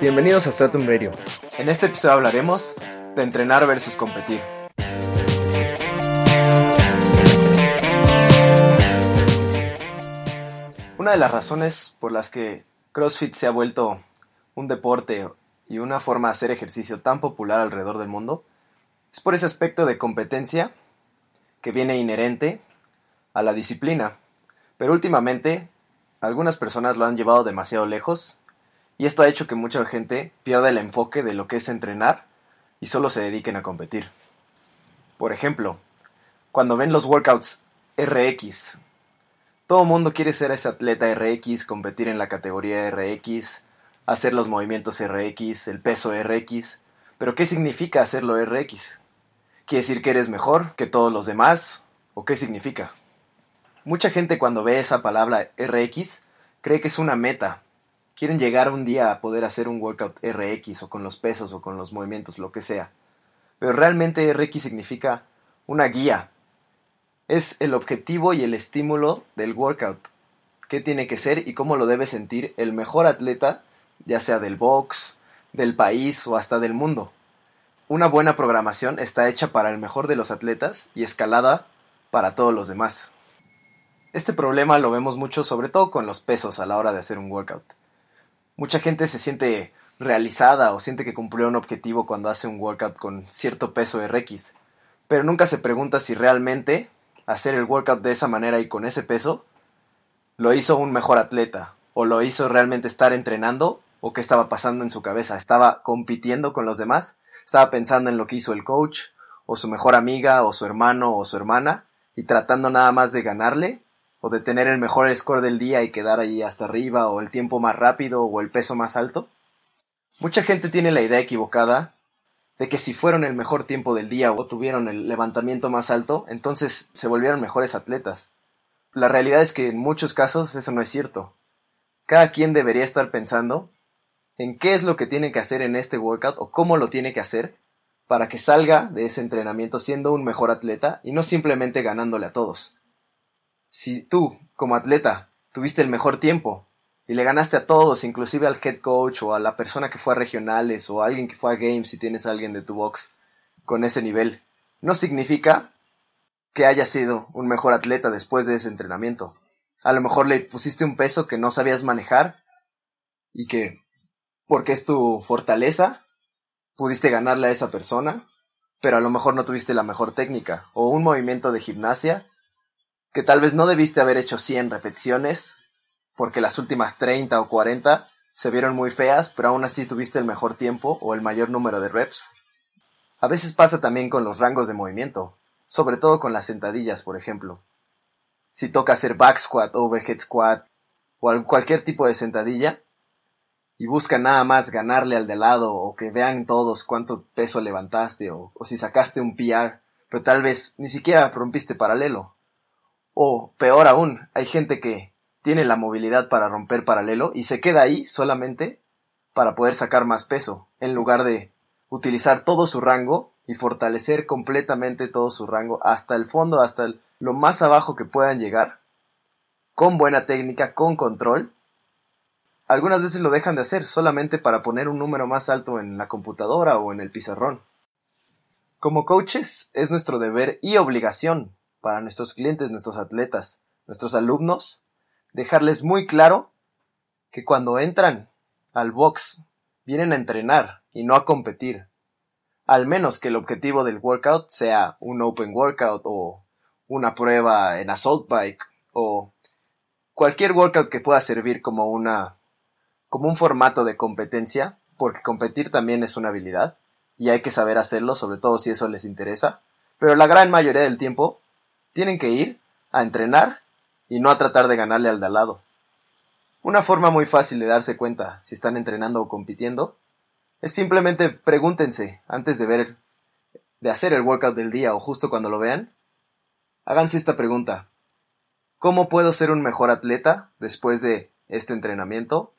Bienvenidos a Stratum Radio. En este episodio hablaremos de entrenar versus competir. Una de las razones por las que CrossFit se ha vuelto un deporte y una forma de hacer ejercicio tan popular alrededor del mundo es por ese aspecto de competencia que viene inherente a la disciplina. Pero últimamente algunas personas lo han llevado demasiado lejos y esto ha hecho que mucha gente pierda el enfoque de lo que es entrenar y solo se dediquen a competir. Por ejemplo, cuando ven los workouts RX, todo mundo quiere ser ese atleta RX, competir en la categoría RX, hacer los movimientos RX, el peso RX, pero ¿qué significa hacerlo RX? ¿Quiere decir que eres mejor que todos los demás? ¿O qué significa? Mucha gente cuando ve esa palabra RX cree que es una meta. Quieren llegar un día a poder hacer un workout RX o con los pesos o con los movimientos, lo que sea. Pero realmente RX significa una guía. Es el objetivo y el estímulo del workout. ¿Qué tiene que ser y cómo lo debe sentir el mejor atleta, ya sea del box, del país o hasta del mundo? Una buena programación está hecha para el mejor de los atletas y escalada para todos los demás. Este problema lo vemos mucho sobre todo con los pesos a la hora de hacer un workout. Mucha gente se siente realizada o siente que cumplió un objetivo cuando hace un workout con cierto peso RX, pero nunca se pregunta si realmente hacer el workout de esa manera y con ese peso lo hizo un mejor atleta o lo hizo realmente estar entrenando o qué estaba pasando en su cabeza, estaba compitiendo con los demás estaba pensando en lo que hizo el coach, o su mejor amiga, o su hermano, o su hermana, y tratando nada más de ganarle, o de tener el mejor score del día y quedar ahí hasta arriba, o el tiempo más rápido, o el peso más alto. Mucha gente tiene la idea equivocada de que si fueron el mejor tiempo del día o tuvieron el levantamiento más alto, entonces se volvieron mejores atletas. La realidad es que en muchos casos eso no es cierto. Cada quien debería estar pensando en qué es lo que tiene que hacer en este workout o cómo lo tiene que hacer para que salga de ese entrenamiento siendo un mejor atleta y no simplemente ganándole a todos. Si tú, como atleta, tuviste el mejor tiempo y le ganaste a todos, inclusive al head coach o a la persona que fue a regionales o a alguien que fue a games si tienes a alguien de tu box con ese nivel, no significa que haya sido un mejor atleta después de ese entrenamiento. A lo mejor le pusiste un peso que no sabías manejar y que porque es tu fortaleza, pudiste ganarle a esa persona, pero a lo mejor no tuviste la mejor técnica, o un movimiento de gimnasia, que tal vez no debiste haber hecho 100 repeticiones, porque las últimas 30 o 40 se vieron muy feas, pero aún así tuviste el mejor tiempo o el mayor número de reps. A veces pasa también con los rangos de movimiento, sobre todo con las sentadillas, por ejemplo. Si toca hacer back squat, overhead squat o cualquier tipo de sentadilla, y busca nada más ganarle al de lado o que vean todos cuánto peso levantaste o, o si sacaste un PR, pero tal vez ni siquiera rompiste paralelo. O peor aún, hay gente que tiene la movilidad para romper paralelo y se queda ahí solamente para poder sacar más peso, en lugar de utilizar todo su rango y fortalecer completamente todo su rango hasta el fondo, hasta lo más abajo que puedan llegar, con buena técnica, con control, algunas veces lo dejan de hacer solamente para poner un número más alto en la computadora o en el pizarrón. Como coaches es nuestro deber y obligación para nuestros clientes, nuestros atletas, nuestros alumnos, dejarles muy claro que cuando entran al box vienen a entrenar y no a competir. Al menos que el objetivo del workout sea un open workout o una prueba en assault bike o cualquier workout que pueda servir como una como un formato de competencia, porque competir también es una habilidad y hay que saber hacerlo, sobre todo si eso les interesa, pero la gran mayoría del tiempo tienen que ir a entrenar y no a tratar de ganarle al de al lado. Una forma muy fácil de darse cuenta si están entrenando o compitiendo es simplemente pregúntense antes de ver de hacer el workout del día o justo cuando lo vean, háganse esta pregunta. ¿Cómo puedo ser un mejor atleta después de este entrenamiento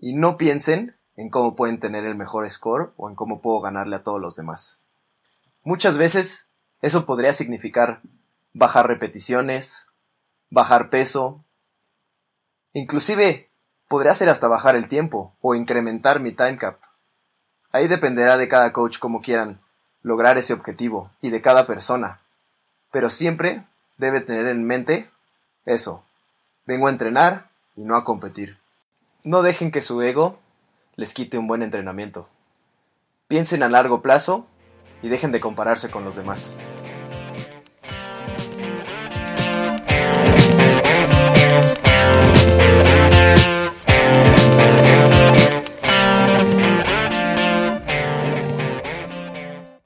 y no piensen en cómo pueden tener el mejor score o en cómo puedo ganarle a todos los demás. Muchas veces eso podría significar bajar repeticiones, bajar peso, Inclusive podría ser hasta bajar el tiempo o incrementar mi time cap. Ahí dependerá de cada coach como quieran lograr ese objetivo y de cada persona. Pero siempre debe tener en mente eso. Vengo a entrenar y no a competir. No dejen que su ego les quite un buen entrenamiento. Piensen a largo plazo y dejen de compararse con los demás.